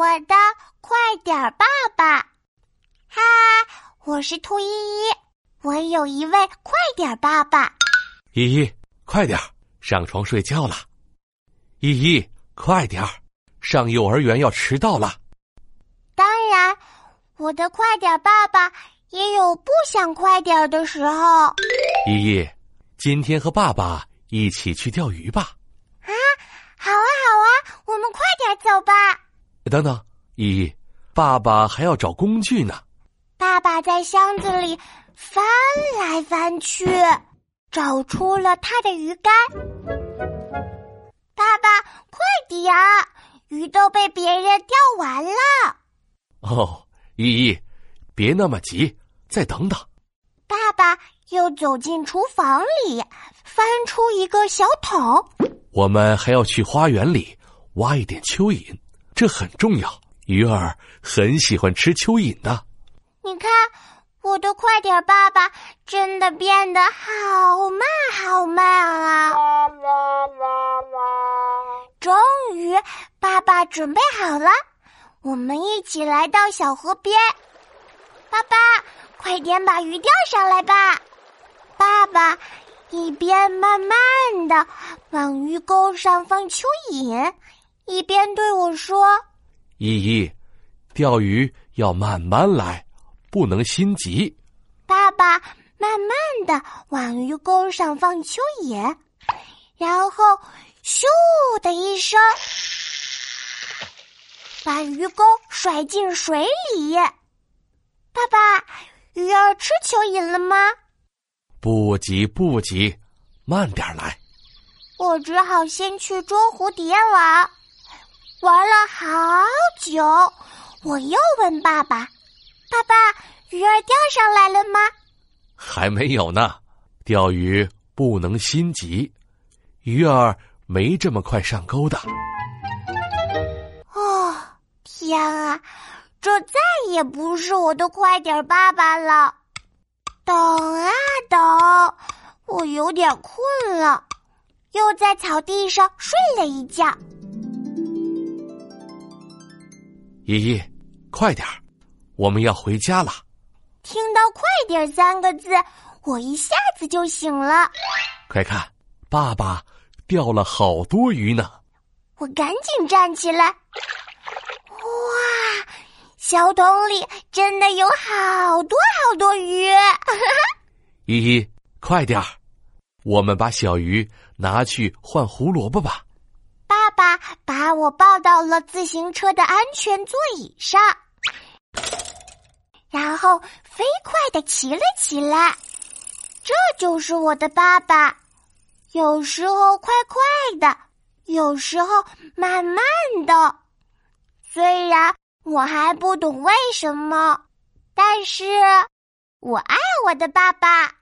我的快点爸爸，嗨，我是兔依依，我有一位快点爸爸。依依，快点上床睡觉了。依依，快点上幼儿园要迟到了。当然，我的快点爸爸也有不想快点的时候。依依，今天和爸爸一起去钓鱼吧。啊，好啊，好啊，我们快点走吧。等等，依依，爸爸还要找工具呢。爸爸在箱子里翻来翻去，找出了他的鱼竿。爸爸，快点儿，鱼都被别人钓完了。哦，依依，别那么急，再等等。爸爸又走进厨房里，翻出一个小桶。我们还要去花园里挖一点蚯蚓。这很重要，鱼儿很喜欢吃蚯蚓的。你看，我的快点爸爸真的变得好慢好慢啊！终于，爸爸准备好了，我们一起来到小河边。爸爸，快点把鱼钓上来吧！爸爸一边慢慢的往鱼钩上放蚯蚓。一边对我说：“依依，钓鱼要慢慢来，不能心急。”爸爸慢慢的往鱼钩上放蚯蚓，然后咻的一声，把鱼钩甩进水里。爸爸，鱼儿吃蚯蚓了吗？不急不急，慢点来。我只好先去捉蝴蝶网。玩了好久，我又问爸爸：“爸爸，鱼儿钓上来了吗？”还没有呢。钓鱼不能心急，鱼儿没这么快上钩的。哦，天啊，这再也不是我的快点爸爸了。等啊等，我有点困了，又在草地上睡了一觉。依依，快点儿，我们要回家了。听到“快点”三个字，我一下子就醒了。快看，爸爸钓了好多鱼呢！我赶紧站起来。哇，小桶里真的有好多好多鱼！依依，快点儿，我们把小鱼拿去换胡萝卜吧。把我抱到了自行车的安全座椅上，然后飞快的骑了起来。这就是我的爸爸，有时候快快的，有时候慢慢的。虽然我还不懂为什么，但是我爱我的爸爸。